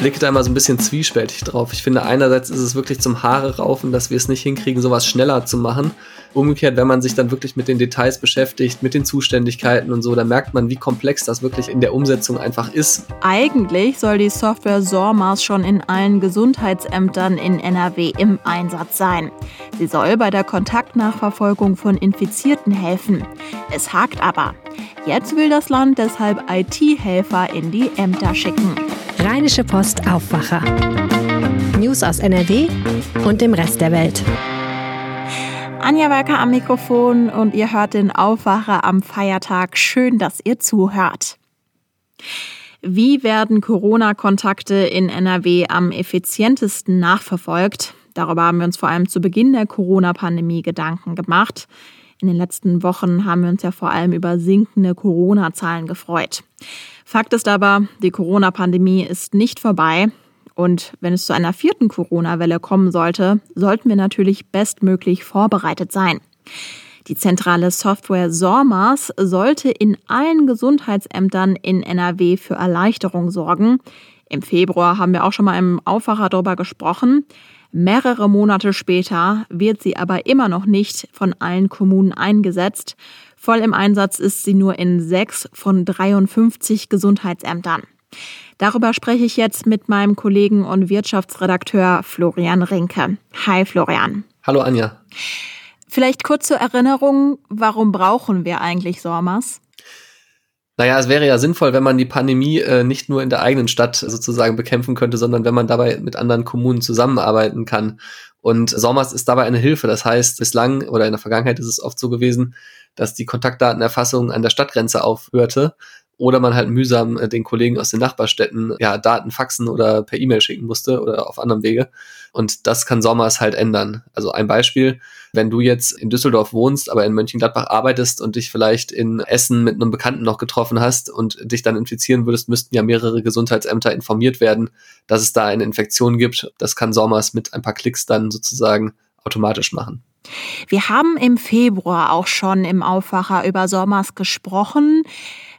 blicke da immer so ein bisschen zwiespältig drauf. Ich finde, einerseits ist es wirklich zum Haare raufen, dass wir es nicht hinkriegen, sowas schneller zu machen. Umgekehrt, wenn man sich dann wirklich mit den Details beschäftigt, mit den Zuständigkeiten und so, dann merkt man, wie komplex das wirklich in der Umsetzung einfach ist. Eigentlich soll die Software SORMAS schon in allen Gesundheitsämtern in NRW im Einsatz sein. Sie soll bei der Kontaktnachverfolgung von Infizierten helfen. Es hakt aber. Jetzt will das Land deshalb IT-Helfer in die Ämter schicken. Rheinische Post Aufwacher. News aus NRW und dem Rest der Welt. Anja Walker am Mikrofon und ihr hört den Aufwacher am Feiertag. Schön, dass ihr zuhört. Wie werden Corona-Kontakte in NRW am effizientesten nachverfolgt? Darüber haben wir uns vor allem zu Beginn der Corona-Pandemie Gedanken gemacht. In den letzten Wochen haben wir uns ja vor allem über sinkende Corona-Zahlen gefreut. Fakt ist aber, die Corona-Pandemie ist nicht vorbei. Und wenn es zu einer vierten Corona-Welle kommen sollte, sollten wir natürlich bestmöglich vorbereitet sein. Die zentrale Software SORMAS sollte in allen Gesundheitsämtern in NRW für Erleichterung sorgen. Im Februar haben wir auch schon mal im Aufwacher darüber gesprochen. Mehrere Monate später wird sie aber immer noch nicht von allen Kommunen eingesetzt. Voll im Einsatz ist sie nur in sechs von 53 Gesundheitsämtern. Darüber spreche ich jetzt mit meinem Kollegen und Wirtschaftsredakteur Florian Rinke. Hi Florian. Hallo Anja. Vielleicht kurz zur Erinnerung, warum brauchen wir eigentlich SORMAS? Naja, es wäre ja sinnvoll, wenn man die Pandemie äh, nicht nur in der eigenen Stadt sozusagen bekämpfen könnte, sondern wenn man dabei mit anderen Kommunen zusammenarbeiten kann. Und SORMAS ist dabei eine Hilfe. Das heißt, bislang oder in der Vergangenheit ist es oft so gewesen, dass die Kontaktdatenerfassung an der Stadtgrenze aufhörte oder man halt mühsam äh, den Kollegen aus den Nachbarstädten ja Daten faxen oder per E-Mail schicken musste oder auf anderem Wege. Und das kann Sommers halt ändern. Also ein Beispiel, wenn du jetzt in Düsseldorf wohnst, aber in Mönchengladbach arbeitest und dich vielleicht in Essen mit einem Bekannten noch getroffen hast und dich dann infizieren würdest, müssten ja mehrere Gesundheitsämter informiert werden, dass es da eine Infektion gibt. Das kann Sommers mit ein paar Klicks dann sozusagen automatisch machen. Wir haben im Februar auch schon im Aufwacher über Sommers gesprochen.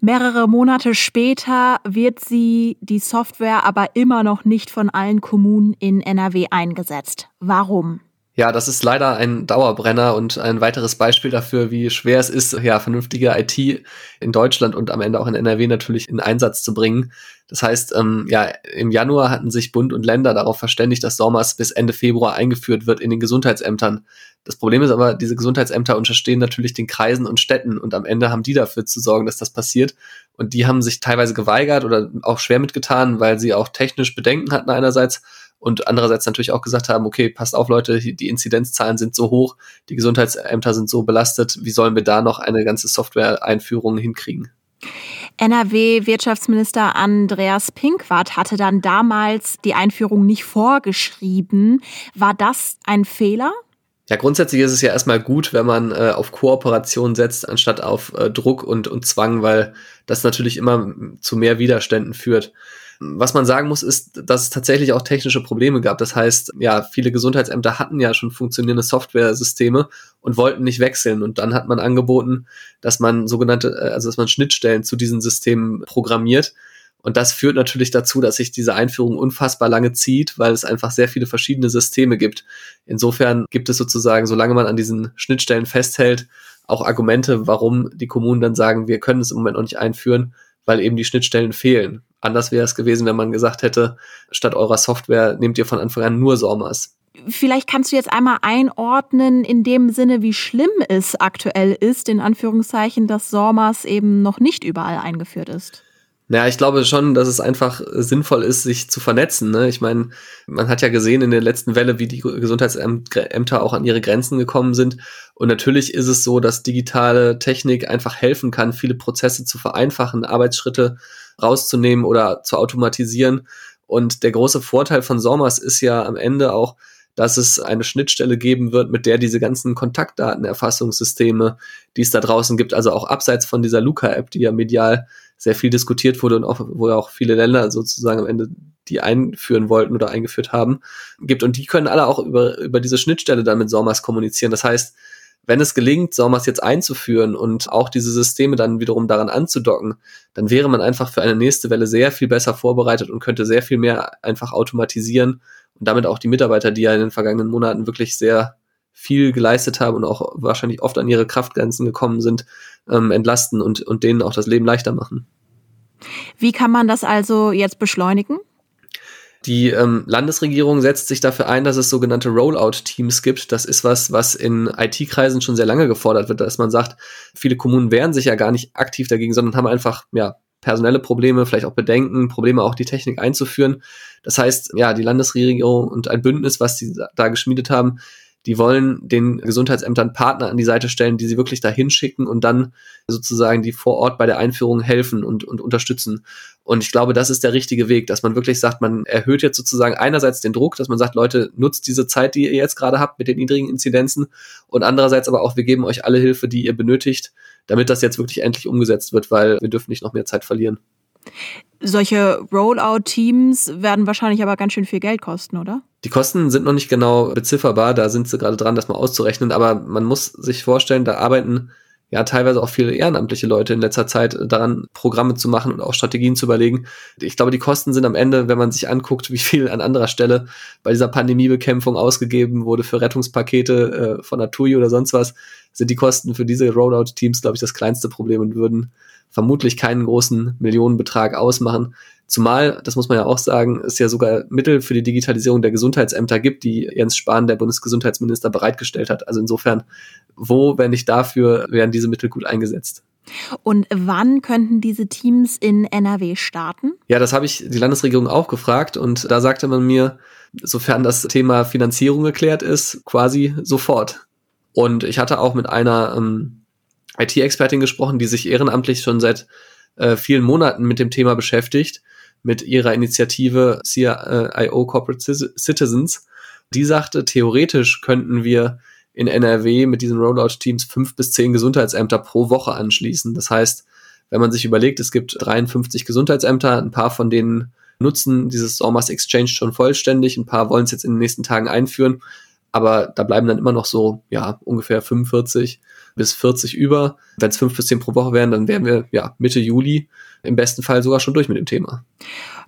Mehrere Monate später wird sie, die Software, aber immer noch nicht von allen Kommunen in NRW eingesetzt. Warum? Ja, das ist leider ein Dauerbrenner und ein weiteres Beispiel dafür, wie schwer es ist, ja, vernünftige IT in Deutschland und am Ende auch in NRW natürlich in Einsatz zu bringen. Das heißt, ähm, ja, im Januar hatten sich Bund und Länder darauf verständigt, dass SORMAS bis Ende Februar eingeführt wird in den Gesundheitsämtern. Das Problem ist aber, diese Gesundheitsämter unterstehen natürlich den Kreisen und Städten und am Ende haben die dafür zu sorgen, dass das passiert. Und die haben sich teilweise geweigert oder auch schwer mitgetan, weil sie auch technisch Bedenken hatten einerseits und andererseits natürlich auch gesagt haben, okay, passt auf Leute, die Inzidenzzahlen sind so hoch, die Gesundheitsämter sind so belastet, wie sollen wir da noch eine ganze Software-Einführung hinkriegen? NRW-Wirtschaftsminister Andreas Pinkwart hatte dann damals die Einführung nicht vorgeschrieben. War das ein Fehler? Ja, grundsätzlich ist es ja erstmal gut, wenn man äh, auf Kooperation setzt, anstatt auf äh, Druck und, und Zwang, weil das natürlich immer zu mehr Widerständen führt. Was man sagen muss, ist, dass es tatsächlich auch technische Probleme gab. Das heißt, ja, viele Gesundheitsämter hatten ja schon funktionierende Software-Systeme und wollten nicht wechseln. Und dann hat man angeboten, dass man sogenannte, äh, also dass man Schnittstellen zu diesen Systemen programmiert. Und das führt natürlich dazu, dass sich diese Einführung unfassbar lange zieht, weil es einfach sehr viele verschiedene Systeme gibt. Insofern gibt es sozusagen, solange man an diesen Schnittstellen festhält, auch Argumente, warum die Kommunen dann sagen, wir können es im Moment noch nicht einführen, weil eben die Schnittstellen fehlen. Anders wäre es gewesen, wenn man gesagt hätte, statt eurer Software nehmt ihr von Anfang an nur SORMAS. Vielleicht kannst du jetzt einmal einordnen, in dem Sinne, wie schlimm es aktuell ist, in Anführungszeichen, dass SORMAS eben noch nicht überall eingeführt ist. Naja, ich glaube schon, dass es einfach sinnvoll ist, sich zu vernetzen. Ne? Ich meine, man hat ja gesehen in der letzten Welle, wie die Gesundheitsämter auch an ihre Grenzen gekommen sind. Und natürlich ist es so, dass digitale Technik einfach helfen kann, viele Prozesse zu vereinfachen, Arbeitsschritte rauszunehmen oder zu automatisieren. Und der große Vorteil von SORMAS ist ja am Ende auch, dass es eine Schnittstelle geben wird, mit der diese ganzen Kontaktdatenerfassungssysteme, die es da draußen gibt, also auch abseits von dieser Luca-App, die ja medial sehr viel diskutiert wurde und auch, wo ja auch viele Länder sozusagen am Ende die einführen wollten oder eingeführt haben, gibt. Und die können alle auch über, über diese Schnittstelle dann mit SORMAS kommunizieren. Das heißt, wenn es gelingt, SORMAS jetzt einzuführen und auch diese Systeme dann wiederum daran anzudocken, dann wäre man einfach für eine nächste Welle sehr viel besser vorbereitet und könnte sehr viel mehr einfach automatisieren und damit auch die Mitarbeiter, die ja in den vergangenen Monaten wirklich sehr viel geleistet haben und auch wahrscheinlich oft an ihre Kraftgrenzen gekommen sind, ähm, entlasten und, und denen auch das Leben leichter machen. Wie kann man das also jetzt beschleunigen? Die ähm, Landesregierung setzt sich dafür ein, dass es sogenannte Rollout-Teams gibt. Das ist was, was in IT-Kreisen schon sehr lange gefordert wird, dass man sagt, viele Kommunen wehren sich ja gar nicht aktiv dagegen, sondern haben einfach ja personelle Probleme, vielleicht auch Bedenken, Probleme auch die Technik einzuführen. Das heißt, ja, die Landesregierung und ein Bündnis, was sie da geschmiedet haben, die wollen den Gesundheitsämtern Partner an die Seite stellen, die sie wirklich dahin schicken und dann sozusagen die vor Ort bei der Einführung helfen und, und unterstützen. Und ich glaube, das ist der richtige Weg, dass man wirklich sagt, man erhöht jetzt sozusagen einerseits den Druck, dass man sagt, Leute, nutzt diese Zeit, die ihr jetzt gerade habt mit den niedrigen Inzidenzen und andererseits aber auch, wir geben euch alle Hilfe, die ihr benötigt, damit das jetzt wirklich endlich umgesetzt wird, weil wir dürfen nicht noch mehr Zeit verlieren. Solche Rollout-Teams werden wahrscheinlich aber ganz schön viel Geld kosten, oder? Die Kosten sind noch nicht genau bezifferbar, da sind sie gerade dran, das mal auszurechnen, aber man muss sich vorstellen, da arbeiten ja teilweise auch viele ehrenamtliche Leute in letzter Zeit daran, Programme zu machen und auch Strategien zu überlegen. Ich glaube, die Kosten sind am Ende, wenn man sich anguckt, wie viel an anderer Stelle bei dieser Pandemiebekämpfung ausgegeben wurde für Rettungspakete äh, von Natui oder sonst was, sind die Kosten für diese Rollout-Teams, glaube ich, das kleinste Problem und würden vermutlich keinen großen Millionenbetrag ausmachen. Zumal, das muss man ja auch sagen, es ja sogar Mittel für die Digitalisierung der Gesundheitsämter gibt, die Jens Spahn, der Bundesgesundheitsminister, bereitgestellt hat. Also insofern, wo, wenn nicht dafür, werden diese Mittel gut eingesetzt. Und wann könnten diese Teams in NRW starten? Ja, das habe ich die Landesregierung auch gefragt und da sagte man mir, sofern das Thema Finanzierung geklärt ist, quasi sofort. Und ich hatte auch mit einer ähm, IT-Expertin gesprochen, die sich ehrenamtlich schon seit äh, vielen Monaten mit dem Thema beschäftigt, mit ihrer Initiative CIO Corporate Citizens. Die sagte, theoretisch könnten wir in NRW mit diesen Rollout-Teams fünf bis zehn Gesundheitsämter pro Woche anschließen. Das heißt, wenn man sich überlegt, es gibt 53 Gesundheitsämter, ein paar von denen nutzen dieses SORMAS Exchange schon vollständig, ein paar wollen es jetzt in den nächsten Tagen einführen, aber da bleiben dann immer noch so, ja, ungefähr 45 bis 40 über. Wenn es fünf bis zehn pro Woche wären, dann wären wir ja Mitte Juli im besten Fall sogar schon durch mit dem Thema.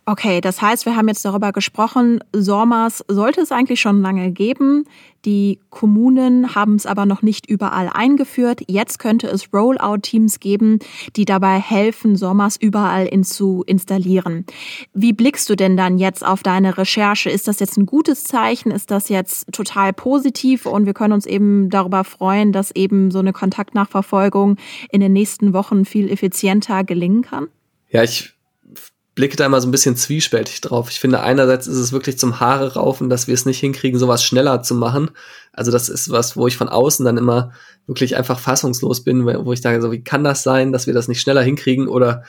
Okay, das heißt, wir haben jetzt darüber gesprochen, SORMAS sollte es eigentlich schon lange geben. Die Kommunen haben es aber noch nicht überall eingeführt. Jetzt könnte es Rollout-Teams geben, die dabei helfen, SORMAS überall in zu installieren. Wie blickst du denn dann jetzt auf deine Recherche? Ist das jetzt ein gutes Zeichen? Ist das jetzt total positiv? Und wir können uns eben darüber freuen, dass eben so eine Kontaktnachverfolgung in den nächsten Wochen viel effizienter gelingen kann? Ja, ich blicke da immer so ein bisschen zwiespältig drauf. Ich finde, einerseits ist es wirklich zum Haare raufen, dass wir es nicht hinkriegen, sowas schneller zu machen. Also das ist was, wo ich von außen dann immer wirklich einfach fassungslos bin, wo ich sage, so wie kann das sein, dass wir das nicht schneller hinkriegen oder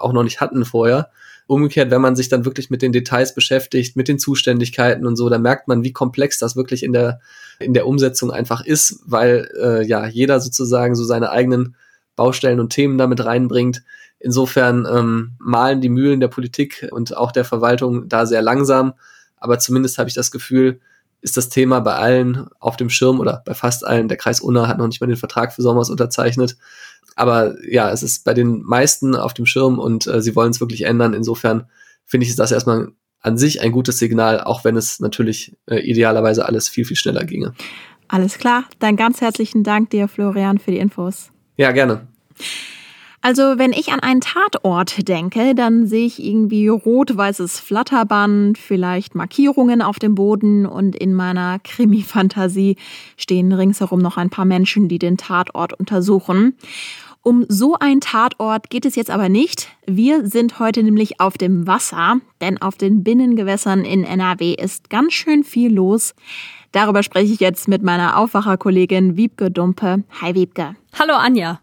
auch noch nicht hatten vorher. Umgekehrt, wenn man sich dann wirklich mit den Details beschäftigt, mit den Zuständigkeiten und so, dann merkt man, wie komplex das wirklich in der, in der Umsetzung einfach ist, weil äh, ja jeder sozusagen so seine eigenen Baustellen und Themen damit reinbringt. Insofern ähm, malen die Mühlen der Politik und auch der Verwaltung da sehr langsam. Aber zumindest habe ich das Gefühl, ist das Thema bei allen auf dem Schirm oder bei fast allen. Der Kreis Unna hat noch nicht mal den Vertrag für Sommers unterzeichnet. Aber ja, es ist bei den meisten auf dem Schirm und äh, sie wollen es wirklich ändern. Insofern finde ich, das erstmal an sich ein gutes Signal, auch wenn es natürlich äh, idealerweise alles viel, viel schneller ginge. Alles klar. Dann ganz herzlichen Dank dir, Florian, für die Infos. Ja, gerne. Also, wenn ich an einen Tatort denke, dann sehe ich irgendwie rot-weißes Flatterband, vielleicht Markierungen auf dem Boden und in meiner Krimi-Fantasie stehen ringsherum noch ein paar Menschen, die den Tatort untersuchen. Um so einen Tatort geht es jetzt aber nicht. Wir sind heute nämlich auf dem Wasser, denn auf den Binnengewässern in NRW ist ganz schön viel los. Darüber spreche ich jetzt mit meiner Aufwacherkollegin Wiebke Dumpe. Hi Wiebke. Hallo Anja.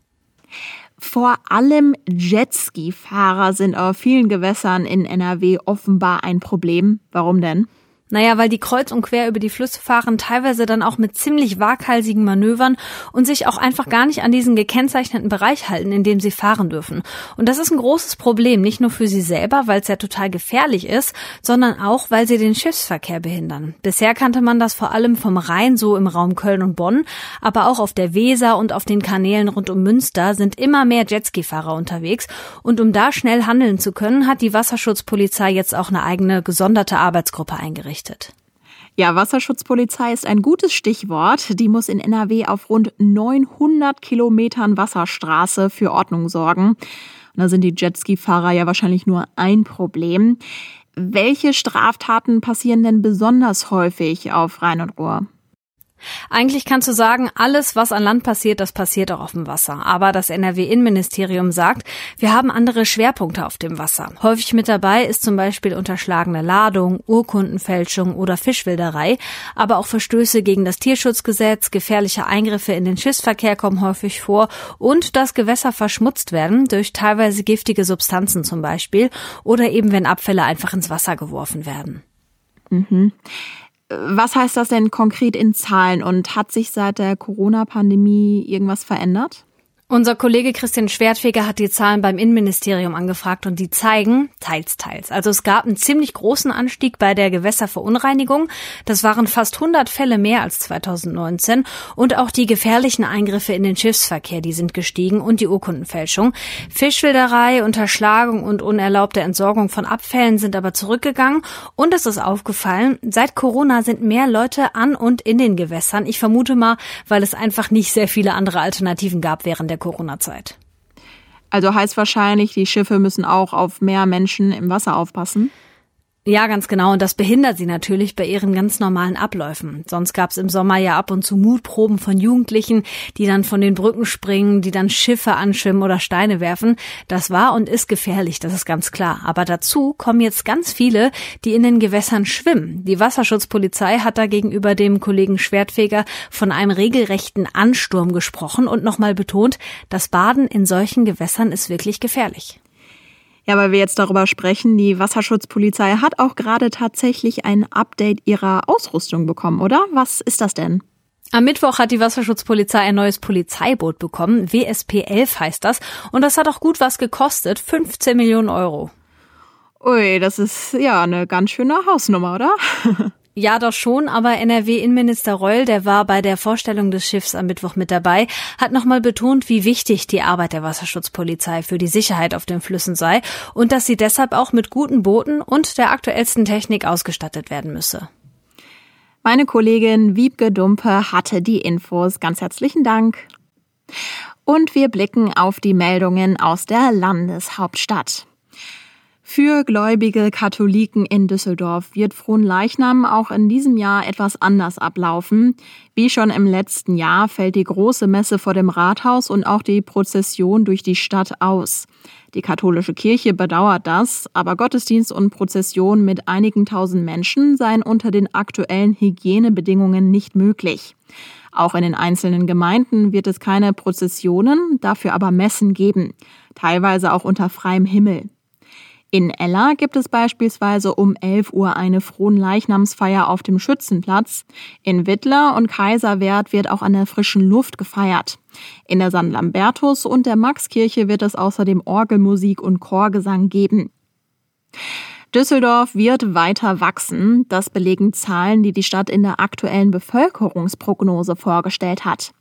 Vor allem Jetski-Fahrer sind auf vielen Gewässern in NRW offenbar ein Problem. Warum denn? Naja, weil die kreuz und quer über die Flüsse fahren, teilweise dann auch mit ziemlich waghalsigen Manövern und sich auch einfach gar nicht an diesen gekennzeichneten Bereich halten, in dem sie fahren dürfen. Und das ist ein großes Problem, nicht nur für sie selber, weil es ja total gefährlich ist, sondern auch, weil sie den Schiffsverkehr behindern. Bisher kannte man das vor allem vom Rhein, so im Raum Köln und Bonn, aber auch auf der Weser und auf den Kanälen rund um Münster sind immer mehr Jetski-Fahrer unterwegs. Und um da schnell handeln zu können, hat die Wasserschutzpolizei jetzt auch eine eigene gesonderte Arbeitsgruppe eingerichtet errichtet. Ja, Wasserschutzpolizei ist ein gutes Stichwort. Die muss in NRW auf rund 900 Kilometern Wasserstraße für Ordnung sorgen. Und da sind die Jetski-Fahrer ja wahrscheinlich nur ein Problem. Welche Straftaten passieren denn besonders häufig auf Rhein und Ruhr? Eigentlich kannst du sagen, alles, was an Land passiert, das passiert auch auf dem Wasser. Aber das NRW-Innenministerium sagt, wir haben andere Schwerpunkte auf dem Wasser. Häufig mit dabei ist zum Beispiel unterschlagene Ladung, Urkundenfälschung oder Fischwilderei. Aber auch Verstöße gegen das Tierschutzgesetz, gefährliche Eingriffe in den Schiffsverkehr kommen häufig vor und dass Gewässer verschmutzt werden durch teilweise giftige Substanzen zum Beispiel oder eben wenn Abfälle einfach ins Wasser geworfen werden. Mhm. Was heißt das denn konkret in Zahlen und hat sich seit der Corona-Pandemie irgendwas verändert? Unser Kollege Christian Schwertfeger hat die Zahlen beim Innenministerium angefragt und die zeigen teils, teils. Also es gab einen ziemlich großen Anstieg bei der Gewässerverunreinigung. Das waren fast 100 Fälle mehr als 2019. Und auch die gefährlichen Eingriffe in den Schiffsverkehr, die sind gestiegen und die Urkundenfälschung. Fischwilderei, Unterschlagung und unerlaubte Entsorgung von Abfällen sind aber zurückgegangen. Und es ist aufgefallen, seit Corona sind mehr Leute an und in den Gewässern. Ich vermute mal, weil es einfach nicht sehr viele andere Alternativen gab während der der Corona-Zeit. Also heißt wahrscheinlich, die Schiffe müssen auch auf mehr Menschen im Wasser aufpassen? Ja, ganz genau. Und das behindert sie natürlich bei ihren ganz normalen Abläufen. Sonst gab es im Sommer ja ab und zu Mutproben von Jugendlichen, die dann von den Brücken springen, die dann Schiffe anschwimmen oder Steine werfen. Das war und ist gefährlich, das ist ganz klar. Aber dazu kommen jetzt ganz viele, die in den Gewässern schwimmen. Die Wasserschutzpolizei hat da gegenüber dem Kollegen Schwertfeger von einem regelrechten Ansturm gesprochen und nochmal betont, das Baden in solchen Gewässern ist wirklich gefährlich. Ja, weil wir jetzt darüber sprechen, die Wasserschutzpolizei hat auch gerade tatsächlich ein Update ihrer Ausrüstung bekommen, oder? Was ist das denn? Am Mittwoch hat die Wasserschutzpolizei ein neues Polizeiboot bekommen. WSP 11 heißt das. Und das hat auch gut was gekostet. 15 Millionen Euro. Ui, das ist ja eine ganz schöne Hausnummer, oder? Ja, doch schon, aber NRW-Innenminister Reul, der war bei der Vorstellung des Schiffs am Mittwoch mit dabei, hat nochmal betont, wie wichtig die Arbeit der Wasserschutzpolizei für die Sicherheit auf den Flüssen sei und dass sie deshalb auch mit guten Booten und der aktuellsten Technik ausgestattet werden müsse. Meine Kollegin Wiebke Dumpe hatte die Infos. Ganz herzlichen Dank. Und wir blicken auf die Meldungen aus der Landeshauptstadt. Für gläubige Katholiken in Düsseldorf wird Fronleichnam auch in diesem Jahr etwas anders ablaufen. Wie schon im letzten Jahr fällt die große Messe vor dem Rathaus und auch die Prozession durch die Stadt aus. Die katholische Kirche bedauert das, aber Gottesdienst und Prozession mit einigen tausend Menschen seien unter den aktuellen Hygienebedingungen nicht möglich. Auch in den einzelnen Gemeinden wird es keine Prozessionen, dafür aber Messen geben, teilweise auch unter freiem Himmel. In Ella gibt es beispielsweise um 11 Uhr eine Fronleichnamsfeier auf dem Schützenplatz. In Wittler und Kaiserwerth wird auch an der frischen Luft gefeiert. In der San Lambertus und der Maxkirche wird es außerdem Orgelmusik und Chorgesang geben. Düsseldorf wird weiter wachsen. Das belegen Zahlen, die die Stadt in der aktuellen Bevölkerungsprognose vorgestellt hat.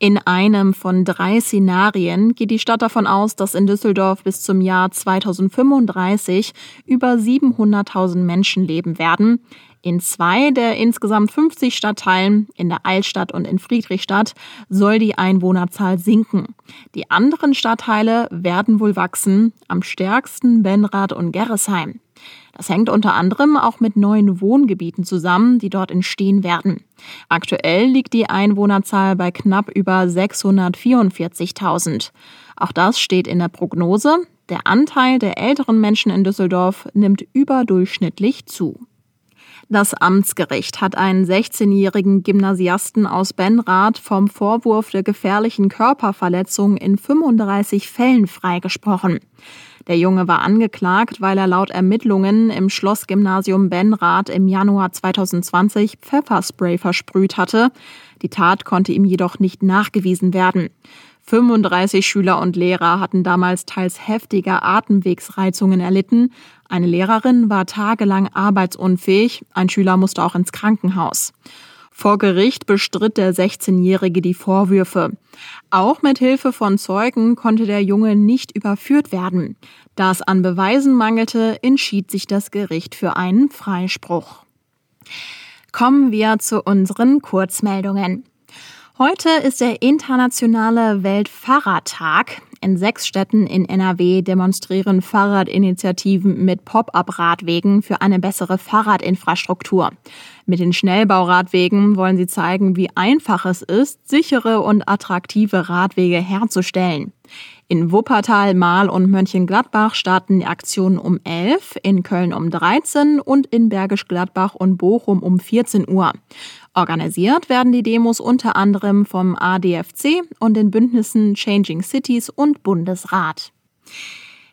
In einem von drei Szenarien geht die Stadt davon aus, dass in Düsseldorf bis zum Jahr 2035 über 700.000 Menschen leben werden. In zwei der insgesamt 50 Stadtteilen, in der Altstadt und in Friedrichstadt, soll die Einwohnerzahl sinken. Die anderen Stadtteile werden wohl wachsen, am stärksten Benrath und Gerresheim. Das hängt unter anderem auch mit neuen Wohngebieten zusammen, die dort entstehen werden. Aktuell liegt die Einwohnerzahl bei knapp über 644.000. Auch das steht in der Prognose. Der Anteil der älteren Menschen in Düsseldorf nimmt überdurchschnittlich zu. Das Amtsgericht hat einen 16-jährigen Gymnasiasten aus Benrath vom Vorwurf der gefährlichen Körperverletzung in 35 Fällen freigesprochen. Der Junge war angeklagt, weil er laut Ermittlungen im Schlossgymnasium Benrath im Januar 2020 Pfefferspray versprüht hatte. Die Tat konnte ihm jedoch nicht nachgewiesen werden. 35 Schüler und Lehrer hatten damals teils heftige Atemwegsreizungen erlitten. Eine Lehrerin war tagelang arbeitsunfähig, ein Schüler musste auch ins Krankenhaus. Vor Gericht bestritt der 16-Jährige die Vorwürfe. Auch mit Hilfe von Zeugen konnte der Junge nicht überführt werden. Da es an Beweisen mangelte, entschied sich das Gericht für einen Freispruch. Kommen wir zu unseren Kurzmeldungen. Heute ist der internationale Weltfahrradtag. In sechs Städten in NRW demonstrieren Fahrradinitiativen mit Pop-up-Radwegen für eine bessere Fahrradinfrastruktur. Mit den Schnellbauradwegen wollen sie zeigen, wie einfach es ist, sichere und attraktive Radwege herzustellen. In Wuppertal, Mahl und Mönchengladbach starten die Aktionen um 11, in Köln um 13 und in Bergisch Gladbach und Bochum um 14 Uhr. Organisiert werden die Demos unter anderem vom ADFC und den Bündnissen Changing Cities und Bundesrat.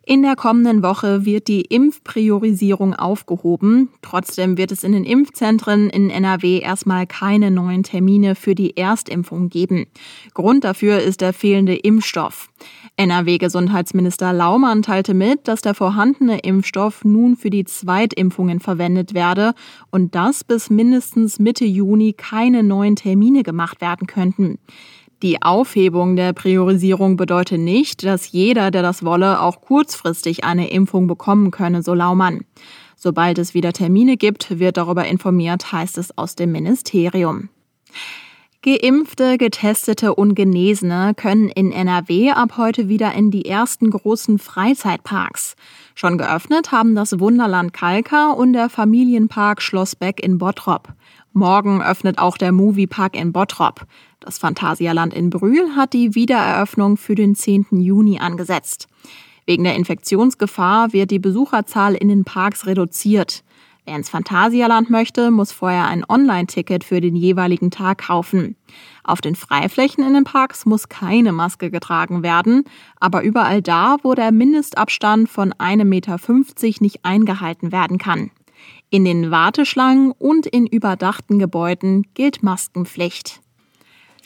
In der kommenden Woche wird die Impfpriorisierung aufgehoben. Trotzdem wird es in den Impfzentren in NRW erstmal keine neuen Termine für die Erstimpfung geben. Grund dafür ist der fehlende Impfstoff. NRW-Gesundheitsminister Laumann teilte mit, dass der vorhandene Impfstoff nun für die Zweitimpfungen verwendet werde und dass bis mindestens Mitte Juni keine neuen Termine gemacht werden könnten. Die Aufhebung der Priorisierung bedeutet nicht, dass jeder, der das wolle, auch kurzfristig eine Impfung bekommen könne, so Laumann. Sobald es wieder Termine gibt, wird darüber informiert, heißt es aus dem Ministerium. Geimpfte, Getestete und Genesene können in NRW ab heute wieder in die ersten großen Freizeitparks. Schon geöffnet haben das Wunderland Kalka und der Familienpark Schloss Beck in Bottrop. Morgen öffnet auch der Moviepark in Bottrop. Das Phantasialand in Brühl hat die Wiedereröffnung für den 10. Juni angesetzt. Wegen der Infektionsgefahr wird die Besucherzahl in den Parks reduziert. Wer ins Phantasialand möchte, muss vorher ein Online-Ticket für den jeweiligen Tag kaufen. Auf den Freiflächen in den Parks muss keine Maske getragen werden, aber überall da, wo der Mindestabstand von 1,50 Meter nicht eingehalten werden kann. In den Warteschlangen und in überdachten Gebäuden gilt Maskenpflicht.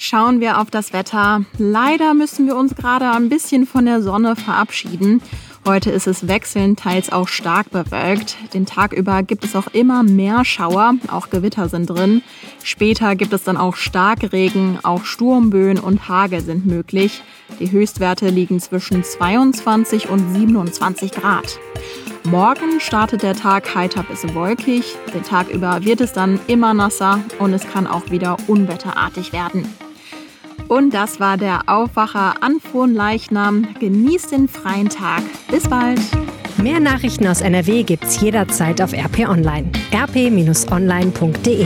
Schauen wir auf das Wetter. Leider müssen wir uns gerade ein bisschen von der Sonne verabschieden. Heute ist es wechselnd, teils auch stark bewölkt. Den Tag über gibt es auch immer mehr Schauer, auch Gewitter sind drin. Später gibt es dann auch Starkregen, auch Sturmböen und Hagel sind möglich. Die Höchstwerte liegen zwischen 22 und 27 Grad. Morgen startet der Tag heiter bis wolkig. Den Tag über wird es dann immer nasser und es kann auch wieder unwetterartig werden. Und das war der Aufwacher an Leichnam. Genießt den freien Tag. Bis bald. Mehr Nachrichten aus NRW gibt's jederzeit auf RP Online. rp-online.de